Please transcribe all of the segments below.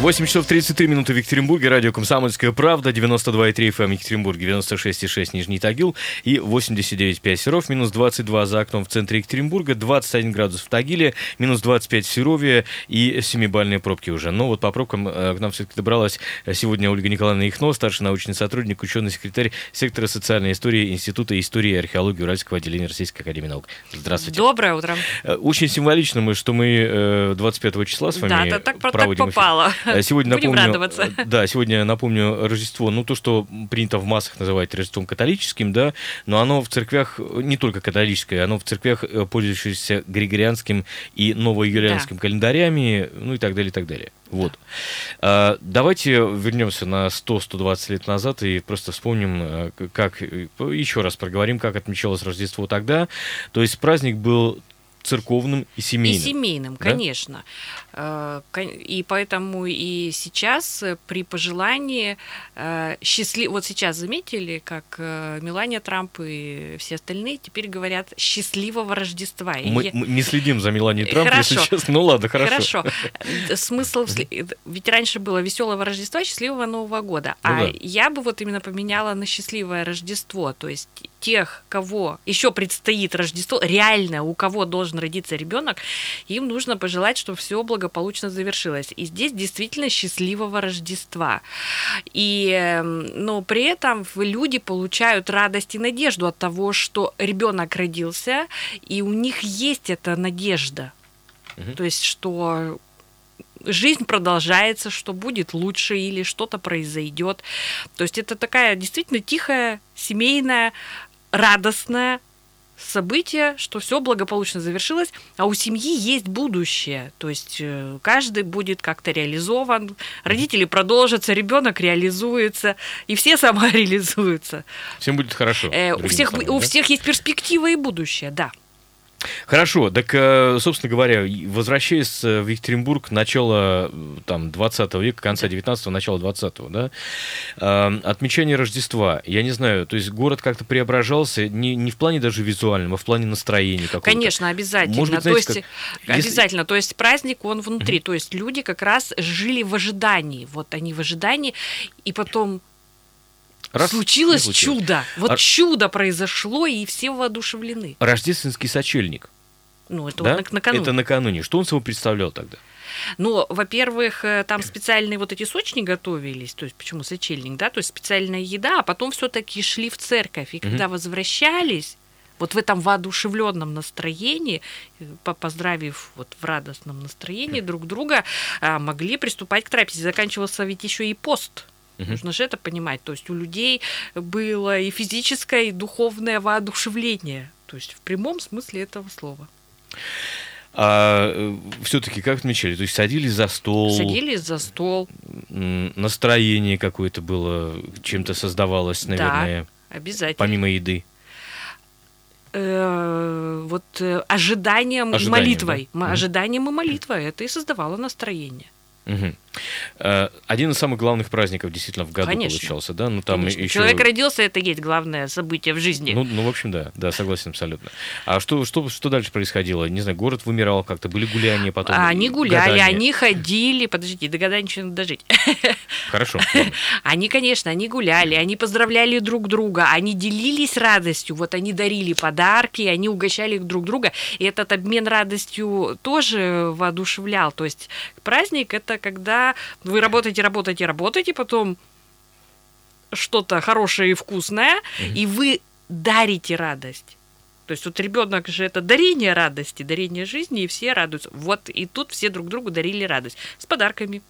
8 часов 33 минуты в Екатеринбурге, радио «Комсомольская правда», 92,3 FM Екатеринбурге, 96,6 Нижний Тагил и 89,5 Серов, минус 22 за окном в центре Екатеринбурга, 21 градус в Тагиле, минус 25 в Серове и 7-бальные пробки уже. Но вот по пробкам э, к нам все-таки добралась сегодня Ольга Николаевна Ихно, старший научный сотрудник, ученый секретарь сектора социальной истории Института истории и археологии Уральского отделения Российской Академии наук. Здравствуйте. Доброе утро. Э, очень символично мы, что мы 25 э, числа с вами да, так, проводим так попало. Эфир. Э, сегодня Будем напомню, радоваться. Э, да, сегодня напомню Рождество, ну то, что принято в массах называть Рождеством католическим, да, но оно в церквях не только католическое, оно в церквях, э, пользующееся григорианским и новоюлианским да. календарями, ну и так далее, и так далее. Вот. А, давайте вернемся на 100-120 лет назад и просто вспомним, как, еще раз проговорим, как отмечалось Рождество тогда. То есть праздник был церковным и семейным. И семейным, да? конечно. Э, и поэтому и сейчас э, при пожелании э, счастлив... Вот сейчас заметили, как Мелания Трамп и все остальные теперь говорят «счастливого Рождества». Мы, я... мы не следим за Меланией Трамп, хорошо. если честно. Ну ладно, хорошо. Хорошо. Смысл... Ведь раньше было «веселого Рождества», «счастливого Нового года». Ну, а да. я бы вот именно поменяла на «счастливое Рождество». То есть тех, кого еще предстоит Рождество, реально у кого должен родиться ребенок, им нужно пожелать, чтобы все благополучно завершилось. И здесь действительно счастливого Рождества. И, эм, но при этом люди получают радость и надежду от того, что ребенок родился, и у них есть эта надежда. Угу. То есть, что жизнь продолжается, что будет лучше или что-то произойдет. То есть это такая действительно тихая, семейная, радостное событие, что все благополучно завершилось, а у семьи есть будущее. То есть э, каждый будет как-то реализован, родители продолжатся, ребенок реализуется, и все самореализуются. Всем будет хорошо. Э, у всех, словами, у да? всех есть перспектива и будущее, да. Хорошо, так, э, собственно говоря, возвращаясь в Екатеринбург начала там, 20 века, конца 19-го, начала 20-го, да, э, отмечание Рождества, я не знаю, то есть город как-то преображался не, не в плане даже визуальном, а в плане настроения какого-то. Конечно, обязательно. Может быть, знаете, то есть, как... Обязательно, то есть праздник, он внутри, mm-hmm. то есть люди как раз жили в ожидании, вот они в ожидании, и потом Раз, случилось, случилось чудо. Вот а... чудо произошло, и все воодушевлены. Рождественский сочельник. Ну, это да? вот накануне. Это накануне. Что он собой представлял тогда? Ну, во-первых, э, там специальные вот эти сочни готовились, то есть почему сочельник, да, то есть специальная еда, а потом все-таки шли в церковь, и когда угу. возвращались, вот в этом воодушевленном настроении, э, поздравив вот в радостном настроении друг друга, а, могли приступать к трапезе. Заканчивался ведь еще и пост. Угу. Нужно же это понимать. То есть у людей было и физическое, и духовное воодушевление. То есть в прямом смысле этого слова. А э, все-таки как отмечали? То есть садились за стол? Садились за стол. Настроение какое-то было, чем-то создавалось, наверное. Да, обязательно. Помимо еды. Э, вот э, ожиданием, ожиданием и молитвой. Да? Ожиданием и молитвой. Это и создавало настроение. Угу. Один из самых главных праздников действительно в году Конечно. получался, да? Ну, там еще... Человек родился, это есть главное событие в жизни. Ну, ну, в общем, да, да, согласен абсолютно. А что, что, что дальше происходило? Не знаю, город вымирал как-то, были гуляния потом? Они гуляли, гадания. они ходили, подождите, до года ничего не дожить. Хорошо. Они, конечно, они гуляли, они поздравляли друг друга, они делились радостью, вот они дарили подарки, они угощали друг друга, и этот обмен радостью тоже воодушевлял. То есть праздник — это когда вы работаете, работаете, работаете, потом что-то хорошее и вкусное, mm-hmm. и вы дарите радость. То есть вот ребенок же это дарение радости, дарение жизни, и все радуются. Вот и тут все друг другу дарили радость с подарками.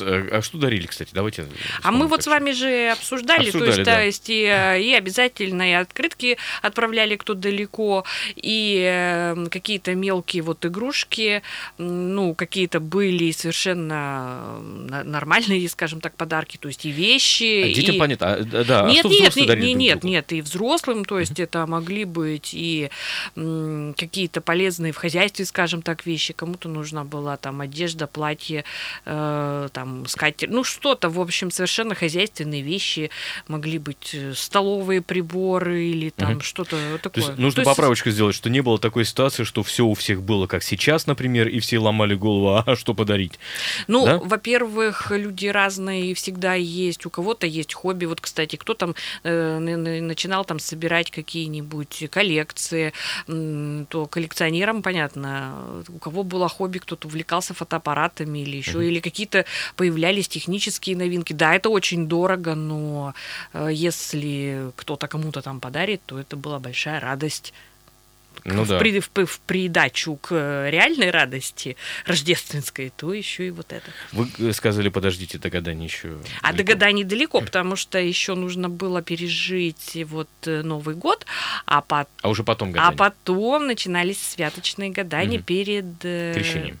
Э, а что дарили, кстати? Давайте. А мы вот с вами же обсуждали, обсуждали то есть, да. то есть и, э, и обязательно и открытки отправляли кто далеко, и э, какие-то мелкие вот игрушки, ну, какие-то были совершенно нормальные, скажем так, подарки, то есть и вещи. А детям и... понятно, а, да, нет, а нет, нет, нет, нет, нет, и взрослым, то есть это могли быть и какие-то полезные в хозяйстве, скажем так, вещи, кому-то нужна была там одежда, платье, э, там скатерть, ну что-то, в общем, совершенно хозяйственные вещи, могли быть э, столовые приборы или там угу. что-то такое. То есть нужно То поправочку есть... сделать, что не было такой ситуации, что все у всех было как сейчас, например, и все ломали голову, а что подарить? Ну, да? во-первых, люди разные, всегда есть, у кого-то есть хобби. Вот, кстати, кто там э, начинал там собирать какие-нибудь коллекции, то коллекционерам, понятно, у кого было хобби, кто-то увлекался фотоаппаратами или еще, mm-hmm. или какие-то появлялись технические новинки. Да, это очень дорого, но э, если кто-то кому-то там подарит, то это была большая радость ну, в, да. при, в, в придачу к э, реальной радости рождественской, то еще и вот это. Вы э, сказали, подождите, до гадания еще. А далеко. до гадания далеко, потому что еще нужно было пережить вот э, Новый год, а, по... а уже потом гадания. А потом начинались святочные гадания угу. перед крещением.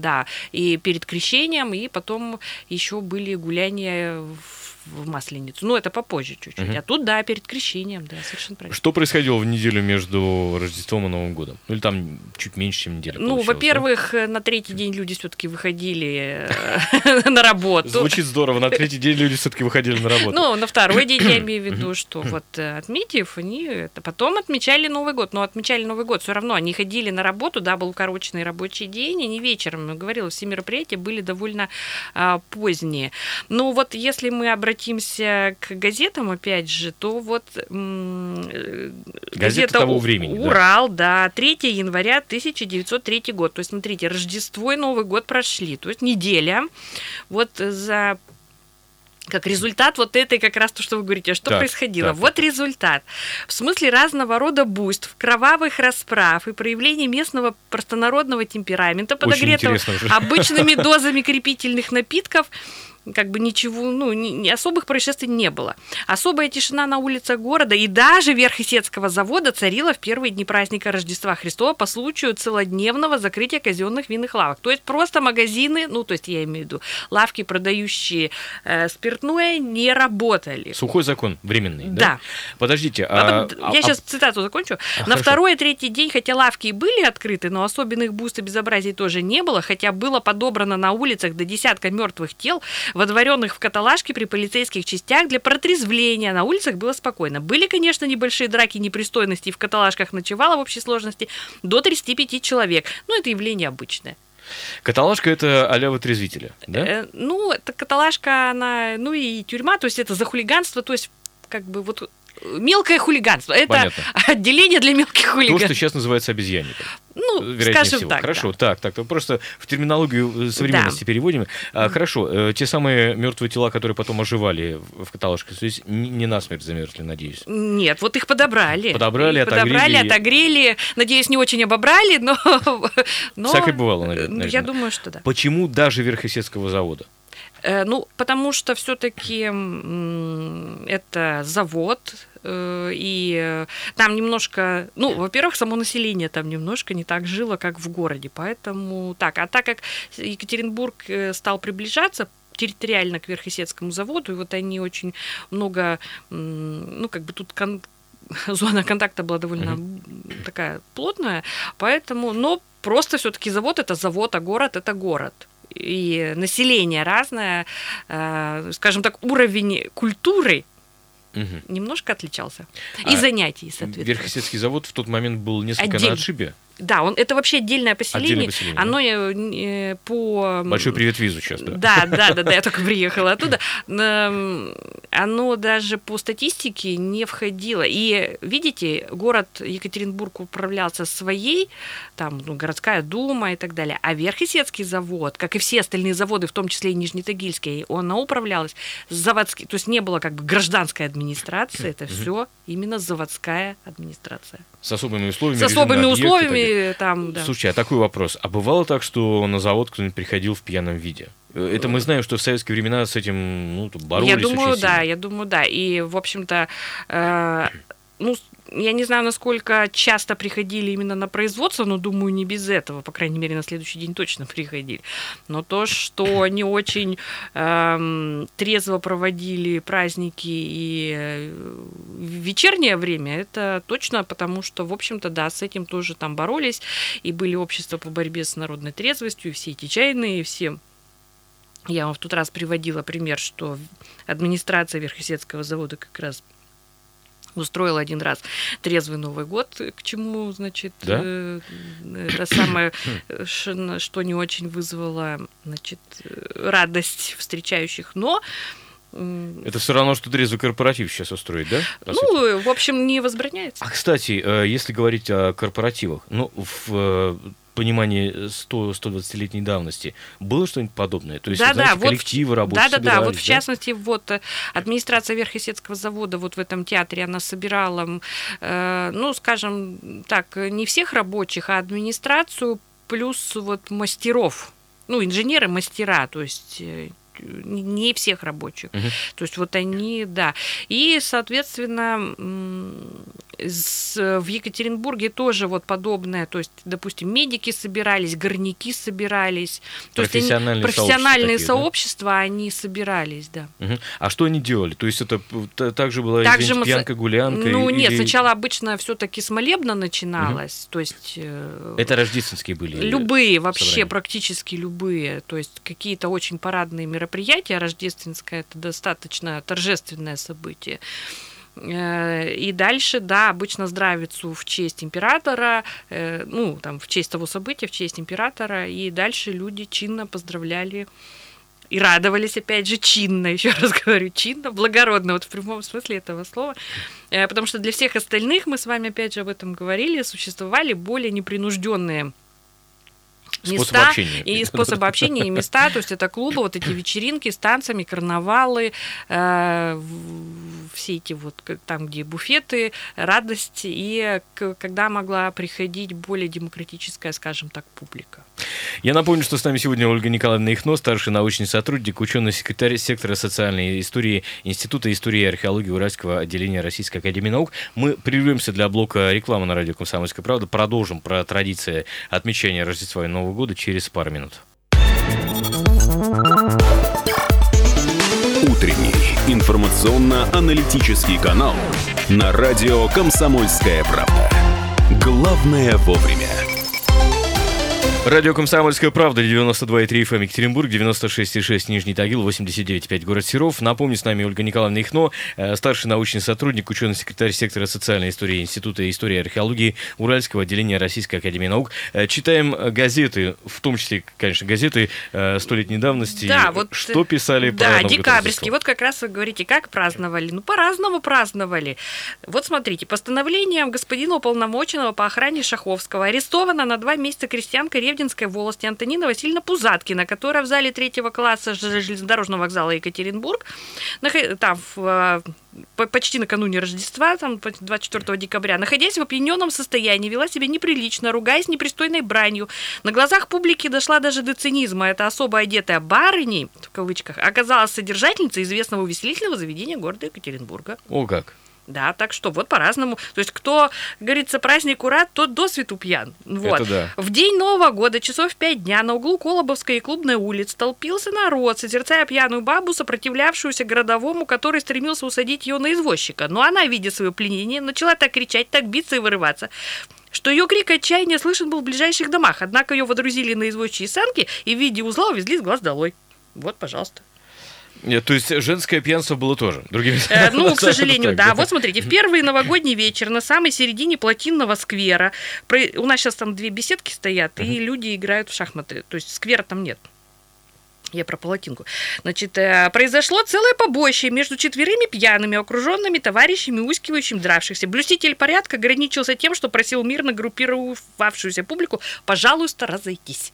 Да, и перед крещением, и потом еще были гуляния в в Масленицу. Ну, это попозже чуть-чуть. Угу. А тут, да, перед крещением, да, совершенно правильно. Что происходило в неделю между Рождеством и Новым годом? Ну, или там чуть меньше, чем неделя Ну, во-первых, да? на третий день люди все-таки выходили э, на работу. Звучит здорово. На третий день люди все-таки выходили на работу. Ну, на второй день я имею в виду, что вот э, отметив, они это потом отмечали Новый год. Но отмечали Новый год все равно. Они ходили на работу, да, был укороченный рабочий день, они вечером, говорила, все мероприятия были довольно а, поздние. Ну, вот если мы обратимся обратимся к газетам, опять же, то вот э, газета того времени, Урал, да. да, 3 января 1903 год. То есть, смотрите, Рождество и Новый год прошли. То есть неделя. Вот за как результат вот этой как раз то, что вы говорите, что так, происходило. Так, вот так. результат. В смысле разного рода буйств, кровавых расправ и проявлений местного простонародного темперамента, подогретого обычными дозами крепительных напитков, как бы ничего, ну, ни, особых происшествий не было. Особая тишина на улицах города и даже Верх-Исетского завода царила в первые дни праздника Рождества Христова по случаю целодневного закрытия казенных винных лавок. То есть просто магазины, ну, то есть я имею в виду, лавки, продающие э, спиртное, не работали. Сухой закон временный, да? Да. Подождите. А, а, я а, сейчас цитату закончу. А, на хорошо. второй и третий день, хотя лавки и были открыты, но особенных буйств и безобразий тоже не было, хотя было подобрано на улицах до десятка мертвых тел, водворенных в каталажке при полицейских частях для протрезвления. На улицах было спокойно. Были, конечно, небольшие драки, непристойности, и в каталажках ночевало в общей сложности до 35 человек. Но это явление обычное. Каталажка это а-ля вытрезвителя, да? Э, ну, это каталажка, она, ну и тюрьма, то есть это за хулиганство, то есть как бы вот мелкое хулиганство. Это Понятно. отделение для мелких хулиганов. То, что сейчас называется обезьянником. Ну, Вероятнее скажем всего. так. Хорошо, да. так, так. Просто в терминологию современности да. переводим. А, хорошо, э, те самые мертвые тела, которые потом оживали в каталажке, то есть не насмерть замерзли, надеюсь. Нет, вот их подобрали. Подобрали, их отогрели. Подобрали, отогрели. Надеюсь, не очень обобрали, но... но... Всякое бывало, наверное. Я думаю, что да. Почему даже Верхосецкого завода? Э, ну, потому что все-таки это завод, э, и там немножко, ну, во-первых, само население там немножко не так жило, как в городе, поэтому так. А так как Екатеринбург э, стал приближаться территориально к Верхесецкому заводу, и вот они очень много, ну, как бы тут кон- зона контакта была довольно mm-hmm. такая плотная, поэтому, но просто все-таки завод это завод, а город это город и население разное, э, скажем так, уровень культуры угу. немножко отличался. И а занятий, соответственно. Верхесецкий завод в тот момент был несколько Отдель... на отшибе? Да, он, это вообще отдельное поселение. Отдельное поселение Оно да? Э, по... Большой привет визу сейчас, да? Да, да, да, да, я только приехала оттуда. Оно даже по статистике не входило. И, видите, город Екатеринбург управлялся своей, там, ну, городская дума и так далее. А Верхесецкий завод, как и все остальные заводы, в том числе и Нижнетагильский, он управлялась заводский, то есть не было как бы гражданской администрации, это все именно заводская администрация. С особыми условиями. С особыми условиями там, да. Слушай, а такой вопрос. А бывало так, что на завод кто-нибудь приходил в пьяном виде? Это мы знаем, что в советские времена с этим ну, боролись Я думаю, да, я думаю, да. И, в общем-то, э, ну, я не знаю, насколько часто приходили именно на производство, но думаю, не без этого. По крайней мере, на следующий день точно приходили. Но то, что они очень эм, трезво проводили праздники и э, вечернее время, это точно, потому что, в общем-то, да, с этим тоже там боролись. И были общества по борьбе с народной трезвостью, и все эти чайные, и все Я вам в тот раз приводила пример, что администрация Верхесецкого завода как раз устроила один раз трезвый Новый год, к чему, значит, да? э, это самое, что не очень вызвало, значит, радость встречающих, но это все равно, что трезвый корпоратив сейчас устроить, да? Ну, в общем, не возбраняется. А, кстати, э, если говорить о корпоративах, ну, в э, понимании 100-120-летней давности. Было что-нибудь подобное? То есть, да, знаете, да, коллективы вот, работали, Да, да, да. Вот в частности, вот э, администрация Верхесецкого завода вот в этом театре, она собирала, э, ну, скажем так, не всех рабочих, а администрацию плюс вот мастеров, ну, инженеры-мастера, то есть э, не всех рабочих. Угу. То есть вот они, да. И, соответственно, в Екатеринбурге тоже вот подобное, то есть, допустим, медики собирались, горняки собирались, то есть профессиональные, профессиональные сообщества, сообщества да? они собирались, да. Угу. А что они делали? То есть это также была также мы... пьянка, гулянка? Ну или... нет, сначала обычно все-таки с молебна начиналось, угу. то есть... Э, это рождественские были? Любые, вообще собрания. практически любые, то есть какие-то очень парадные мероприятия, рождественское это достаточно торжественное событие. Э, и дальше, да, обычно здравицу в честь императора, э, ну, там, в честь того события, в честь императора, и дальше люди чинно поздравляли и радовались, опять же, чинно, еще раз говорю, чинно, благородно, вот в прямом смысле этого слова, э, потому что для всех остальных, мы с вами опять же об этом говорили, существовали более непринужденные места общения. и способы общения и места, то есть это клубы, вот эти вечеринки с танцами, карнавалы, э, все эти вот там, где буфеты, радость, и когда могла приходить более демократическая, скажем так, публика. Я напомню, что с нами сегодня Ольга Николаевна Ихно, старший научный сотрудник, ученый секретарь сектора социальной истории Института истории и археологии Уральского отделения Российской академии наук. Мы прервемся для блока рекламы на радио «Комсомольская правда». Продолжим про традиции отмечания Рождества и Нового года через пару минут. Утренний информационно-аналитический канал на радио «Комсомольская правда». Главное вовремя. Радио «Комсомольская правда», 92,3 FM Екатеринбург, 96,6 Нижний Тагил, 89,5 город Серов. Напомню, с нами Ольга Николаевна Ихно, э, старший научный сотрудник, ученый-секретарь сектора социальной истории Института истории и археологии Уральского отделения Российской академии наук. Э, читаем газеты, в том числе, конечно, газеты э, столетней давности. Да, вот, Что писали да, декабрьские. Вот как раз вы говорите, как праздновали? Ну, по-разному праздновали. Вот смотрите, постановлением господина уполномоченного по охране Шаховского арестована на два месяца крестьянка Ревня Ревдинской волости Антонина Васильевна Пузаткина, которая в зале третьего класса железнодорожного вокзала Екатеринбург, там в почти накануне Рождества, там, 24 декабря, находясь в опьяненном состоянии, вела себя неприлично, ругаясь непристойной бранью. На глазах публики дошла даже до цинизма. Эта особо одетая барыней, в кавычках, оказалась содержательницей известного увеселительного заведения города Екатеринбурга. О как! Да, так что вот по-разному. То есть кто, говорится, празднику рад, тот до свету пьян. Вот. Это да. В день Нового года, часов пять дня, на углу Колобовской и Клубной улиц толпился народ, созерцая пьяную бабу, сопротивлявшуюся городовому, который стремился усадить ее на извозчика. Но она, видя свое пленение, начала так кричать, так биться и вырываться что ее крик отчаяния слышен был в ближайших домах. Однако ее водрузили на извозчие санки и в виде узла увезли с глаз долой. Вот, пожалуйста. Нет, то есть женское пьянство было тоже, другими э, Ну, к сожалению, да. Вот смотрите, в первый новогодний вечер на самой середине плотинного сквера, у нас сейчас там две беседки стоят, и люди играют в шахматы, то есть сквера там нет. Я про палатинку. Значит, э, произошло целое побоище между четверыми пьяными, окруженными товарищами, ускивающими дравшихся. Блюститель порядка ограничился тем, что просил мирно группировавшуюся публику, пожалуйста, разойтись.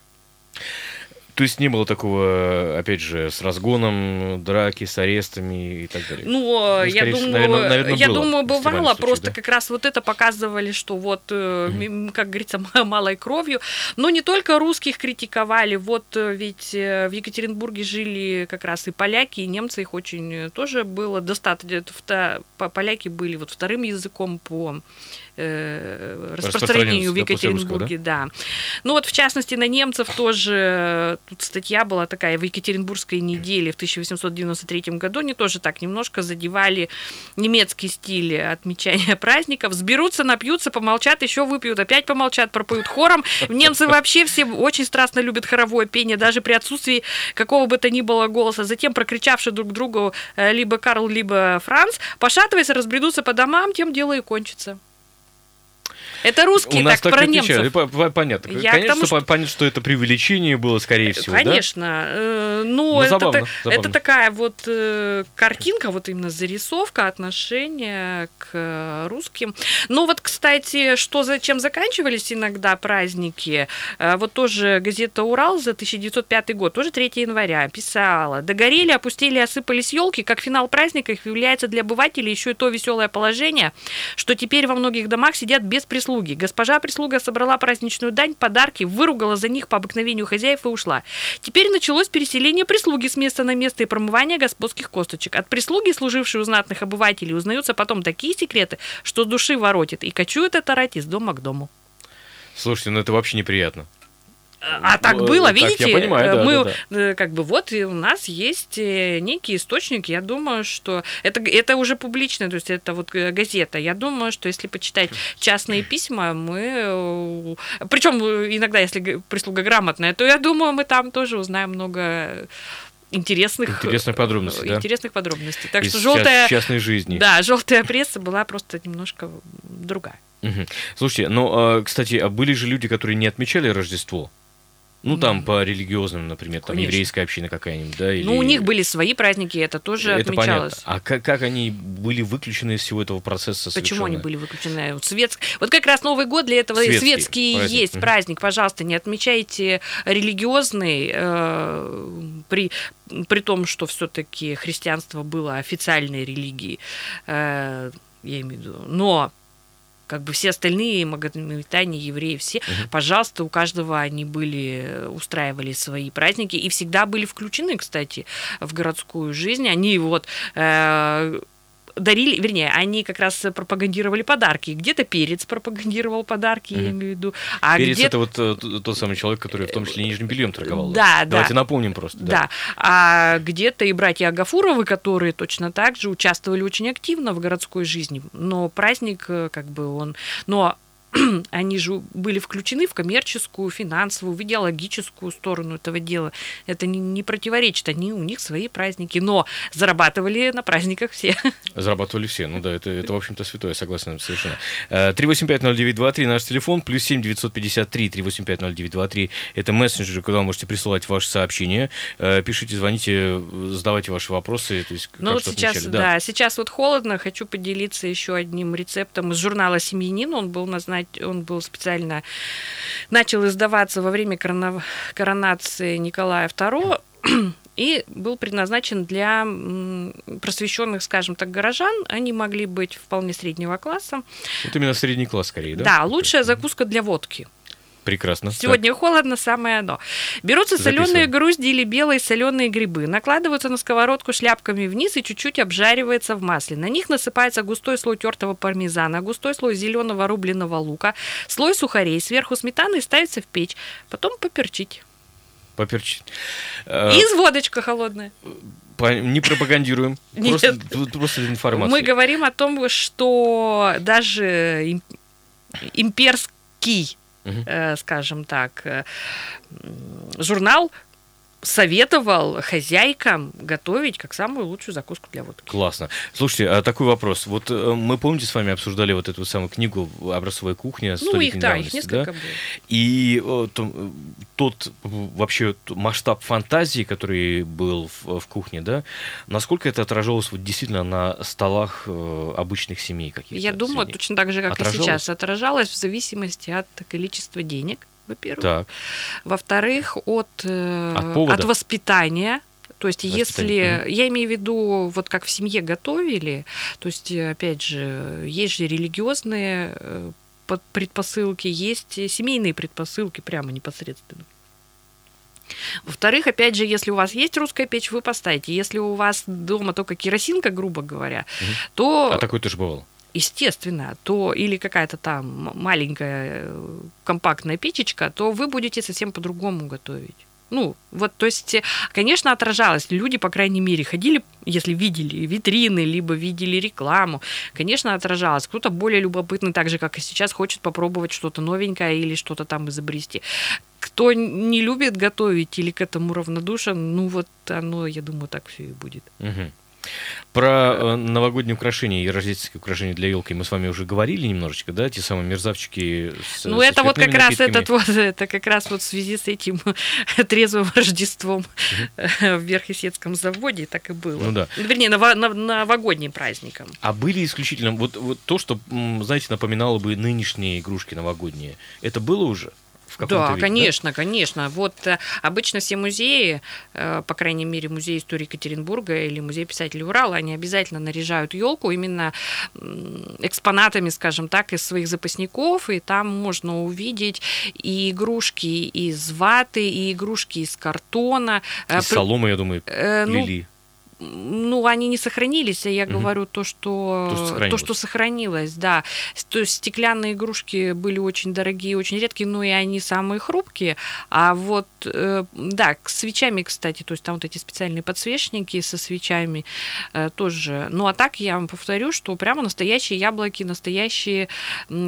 То есть не было такого, опять же, с разгоном, драки, с арестами и так далее? Ну, ну я думаю, наверное, наверное, я думаю, бывало, случае, просто да? как раз вот это показывали, что вот, mm как говорится, малой кровью. Но не только русских критиковали, вот э, ведь э, в Екатеринбурге жили как раз и поляки, и немцы, их очень тоже было достаточно. Поляки были вот вторым языком по э, распространению в Екатеринбурге, да? да. Ну вот в частности на немцев тоже тут статья была такая в Екатеринбургской неделе в 1893 году, они тоже так немножко задевали немецкий стиль отмечания праздников, сберутся, напьются, помолчат, еще выпьют, опять помолчат, пропоют хором. Немцы вообще все очень страстно любят хоровое пение, даже при отсутствии какого бы то ни было голоса. Затем, прокричавши друг другу э, либо Карл, либо Франц, пошатываясь, разбредутся по домам, тем дело и кончится. Это русские У нас так, так про немцев. По- по- Понятно. Я Конечно, тому, что... понятно, что это преувеличение было, скорее всего, да? Конечно. Э, Ну, Ну, это, забавно, та- забавно. это такая вот э, картинка, вот именно зарисовка отношения к э, русским. Но вот, кстати, что зачем заканчивались иногда праздники, э, вот тоже газета «Урал» за 1905 год, тоже 3 января, писала, «Догорели, опустили, осыпались елки, как финал праздника их является для обывателей еще и то веселое положение, что теперь во многих домах сидят без прислуги. Госпожа прислуга собрала праздничную дань, подарки, выругала за них по обыкновению хозяев и ушла. Теперь началось переселение прислуги с места на место и промывание господских косточек. От прислуги, служившей у знатных обывателей, узнаются потом такие секреты, что души воротит, и кочует это рать из дома к дому. Слушайте, ну это вообще неприятно. А так Ну, было, так, я видите? понимаю, Э, да, мы да, э, как бы вот и у нас есть э, некий источник. Я думаю, что это это уже публично, то есть это вот э, газета. Я думаю, что если почитать частные письма, мы, причем иногда, если прислуга грамотная, то я думаю, мы там тоже узнаем много интересных Интересных подробностей, да? интересных подробностей. Так Из что желтая, частной жизни. да, желтая пресса была просто немножко другая. Мгм. Слушайте, ну, а, кстати, а были же люди, которые не отмечали Рождество? Ну, там, по религиозным, например, там, Конечно. еврейская община какая-нибудь, да? Или... Ну, у них были свои праздники, это тоже Это отмечалось. понятно. А как, как они были выключены из всего этого процесса Почему они совершенно? были выключены? Вот, светск- вот как раз Новый год для этого Светский светский праздник. есть праздник. Пожалуйста, не отмечайте религиозный, э, при, при том, что все-таки христианство было официальной религией. Э, я имею в виду. Но как бы все остальные магометане, евреи, все, пожалуйста, у каждого они были, э, устраивали свои праздники и всегда были включены, кстати, в городскую жизнь. Они вот э, дарили, вернее, они как раз пропагандировали подарки. Где-то перец пропагандировал подарки, я Мгм. имею в виду. А Перец где это вот э, тот самый человек, который в том числе нижним бельем торговал. Да, Давайте да. напомним просто. Да. А где-то и братья Агафуровы, которые точно так же участвовали очень активно в городской жизни. Но праздник, э, как бы он... Но они же были включены в коммерческую, финансовую, в идеологическую сторону этого дела. Это не, не противоречит. Они, у них свои праздники. Но зарабатывали на праздниках все. Зарабатывали все. Ну да, это, это в общем-то, святое, согласен совершенно. Э, 3850923 наш телефон, плюс 7 953 3850923. Это мессенджеры, куда вы можете присылать ваши сообщения. Э, Пишите, звоните, э, задавайте ваши вопросы. То есть, Ну вот сейчас, отмечали. да. сейчас вот холодно. Хочу поделиться еще одним рецептом из журнала «Семьянин». Он был назнач... он был специально начал издаваться во время корона- коронации Николая II и был предназначен для просвещенных, скажем так, горожан. Они могли быть вполне среднего класса. Вот именно средний класс скорее, да? Да, лучшая закуска для водки. Прекрасно. Сегодня холодно, самое оно. Берутся Записываем. соленые грузди или белые соленые грибы, накладываются на сковородку шляпками вниз и чуть-чуть обжаривается в масле. На них насыпается густой слой тертого пармезана, густой слой зеленого рубленого лука, слой сухарей, сверху сметаны и ставится в печь. Потом поперчить. Так, поперчить. Э, из водочка холодная. Не пропагандируем. Просто, просто информация. Мы говорим о том, что даже им- имперский, Э, скажем так, э, журнал советовал хозяйкам готовить как самую лучшую закуску для водки. Классно. Слушайте, а такой вопрос. Вот э, мы, помните, с вами обсуждали вот эту самую книгу «Образцовая кухня» Ну, их, да, их несколько да? было. И э, то- э, тот вообще масштаб фантазии, который был в, в кухне, да, насколько это отражалось вот действительно на столах обычных семей каких-то? Я думаю, точно так же, как и Отражалось? сейчас, отражалось в зависимости от количества денег, во-первых. Так, Во-вторых, от, э, От повода? воспитания. То есть, если я имею в виду, вот как в семье готовили, то есть, э, опять же, есть же религиозные э, предпосылки, есть семейные предпосылки прямо непосредственно. Во-вторых, опять же, если у вас есть русская печь, вы поставите. Если у вас дома только керосинка, грубо говоря, Мгм. то а такое тоже бывало. Естественно, то или какая-то там маленькая э, компактная печечка, то вы будете совсем по-другому готовить. Ну, вот, то есть, конечно, отражалось. Люди, по крайней мере, ходили, если видели витрины, либо видели рекламу, конечно, отражалось. Кто-то более любопытный, так же, как и сейчас, хочет попробовать что-то новенькое или что-то там изобрести. Кто не любит готовить или к этому равнодушен, ну вот оно, я думаю, так все и будет. Угу. Про э, новогодние украшения и рождественские украшения для елки мы с вами уже говорили немножечко, да, те самые мерзавчики с Ну, это вот как раз этот вот, это как раз вот в связи с этим трезвым Рождеством в Верхесецком заводе так и было. Ну да. Вернее, ново- нов- новогодним праздником. А были исключительно вот, вот то, что, знаете, напоминало бы нынешние игрушки новогодние, это было уже? В каком-то да, виде, конечно, да? конечно. Вот э, обычно все музеи, э, по крайней мере, музей истории Екатеринбурга или музей писателей Урала, они обязательно наряжают елку именно экспонатами, скажем так, из своих запасников, и там можно увидеть и игрушки из ваты, и игрушки из картона. Из э, соломы, я думаю, э, ну, ну, они не сохранились, а я угу. говорю то, что то, что сохранилось. то, что сохранилось, да. То есть стеклянные игрушки были очень дорогие, очень редкие, но и они самые хрупкие. А вот, э, да, с свечами, кстати, то есть там вот эти специальные подсвечники со свечами э, тоже. Ну, а так я вам повторю, что прямо настоящие яблоки, настоящие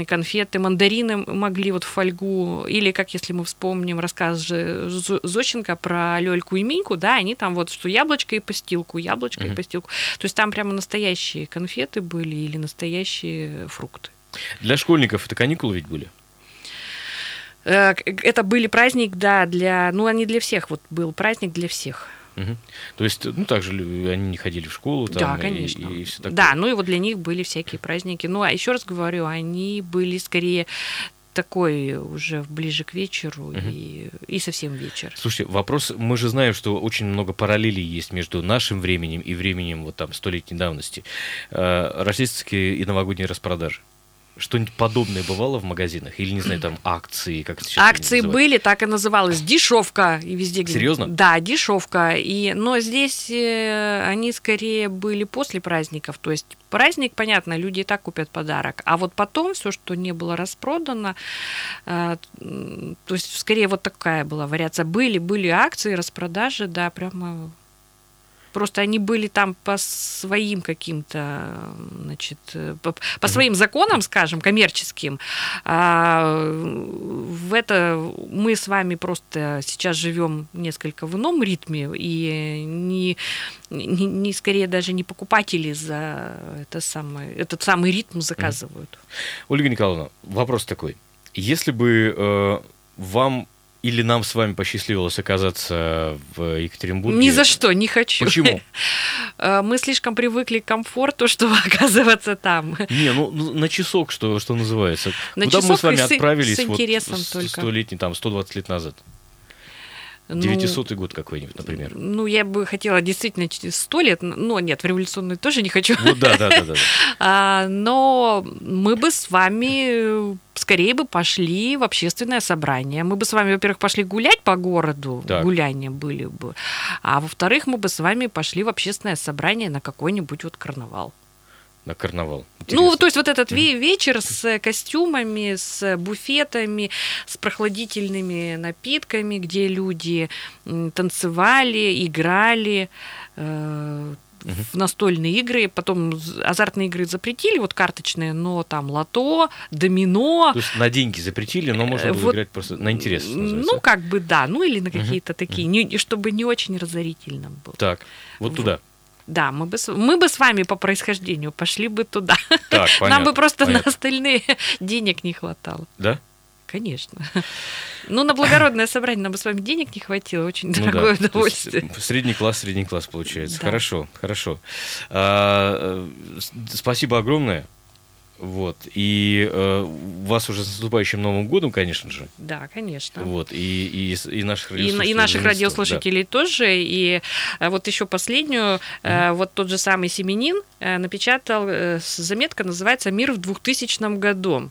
конфеты, мандарины могли вот в фольгу, или, как если мы вспомним рассказ Зощенко про Лёльку и Миньку, да, они там вот, что яблочко и постилку, яблочко mm-hmm. и постилку. То есть там прямо настоящие конфеты были или настоящие фрукты. Для школьников это каникулы ведь были? Э, это были праздник, да, для, ну, они для всех, вот был праздник для всех. Угу. То есть, ну, также они не ходили в школу, там, да, конечно. И, и все такое. Да, ну и вот для них были всякие праздники. Ну, а еще раз говорю, они были скорее такой уже ближе к вечеру угу. и, и совсем вечер. Слушайте, вопрос, мы же знаем, что очень много параллелей есть между нашим временем и временем вот там столетней давности. Э, рождественские и новогодние распродажи что-нибудь подобное бывало в магазинах? Или, не знаю, там акции, как сейчас Акции были, так и называлось, дешевка. И везде где Серьезно? Да, дешевка. И, но здесь э, они скорее были после праздников. То есть праздник, понятно, люди и так купят подарок. А вот потом все, что не было распродано, э, то есть скорее вот такая была вариация. Были, были акции, распродажи, да, прямо Просто они были там по своим каким-то, значит, по, по своим законам, скажем, коммерческим. А в это мы с вами просто сейчас живем несколько в ином ритме и не, не, не скорее даже не покупатели за это самое, этот самый ритм заказывают. Ольга Николаевна, вопрос такой. Если бы э, вам или нам с вами посчастливилось оказаться в Екатеринбурге? Ни за что, не хочу. Почему? Э, мы слишком привыкли к комфорту, чтобы оказываться там. Не, ну, ну на часок, что, что называется. На Куда мы с вами отправились с интересом вот, только. 100 лет, там, 120 лет назад? 900 ну, год какой-нибудь, например. Ну, я бы хотела действительно 100 лет, но нет, в революционный тоже не хочу. Ну да, да, да. да. а, но мы бы с вами скорее бы пошли в общественное собрание. Мы бы с вами, во-первых, пошли гулять по городу, так. гуляния были бы, а во-вторых, мы бы с вами пошли в общественное собрание на какой-нибудь вот карнавал на карнавал. Интересно. Ну, то есть вот этот mm-hmm. вечер с костюмами, с буфетами, с прохладительными напитками, где люди танцевали, играли, э, в настольные игры, потом азартные игры запретили, вот карточные, но там лото, домино. То есть на деньги запретили, но можно было вот, играть просто на интерес. Ну, как бы да, ну или на какие-то угу. такие, не, чтобы не очень разорительно было. Так, вот, вот. туда. Да, мы бы, мы бы с вами по происхождению пошли бы туда. Так, понятно, Нам бы просто понятно. на остальные денег не хватало. Да? Конечно. Ну, на благородное собрание нам бы с вами денег не хватило, очень ну, дорогое да. удовольствие. Средний класс, средний класс получается. Да. Хорошо, хорошо. А, э, спасибо огромное. Вот. И э, вас уже с наступающим Новым годом, конечно же. Да, конечно. Вот. И, и, и наших радиослушателей. И, и наших радиослушателей да. тоже. И э, вот еще последнюю, э, вот тот же самый Семенин э, напечатал, заметка называется «Мир в 2000 году».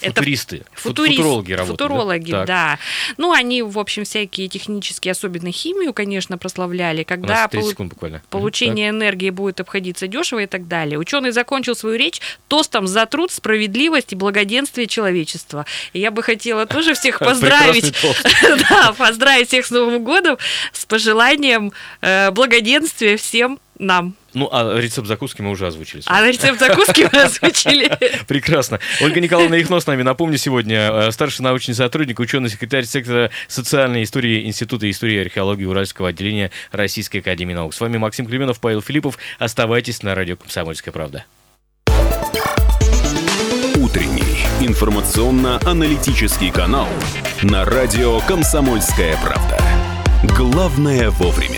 Футуристы. Футурист, футурологи работают. Футурологи, да? да. Ну, они, в общем, всякие технические, особенно химию, конечно, прославляли, когда полу... секунд буквально. получение так. энергии будет обходиться дешево и так далее. Ученый закончил свою речь тостом за труд, справедливость и благоденствие человечества. И я бы хотела тоже всех поздравить. Да, поздравить всех с Новым годом с пожеланием э, благоденствия всем нам. Ну, а рецепт закуски мы уже озвучили. А рецепт закуски мы озвучили. Прекрасно. Ольга Николаевна Ихно с нами. Напомню, сегодня э, старший научный сотрудник, ученый секретарь сектора социальной истории Института истории и археологии Уральского отделения Российской Академии Наук. С вами Максим Клименов, Павел Филиппов. Оставайтесь на радио «Комсомольская правда». Утренний информационно-аналитический канал на радио «Комсомольская правда». Главное вовремя.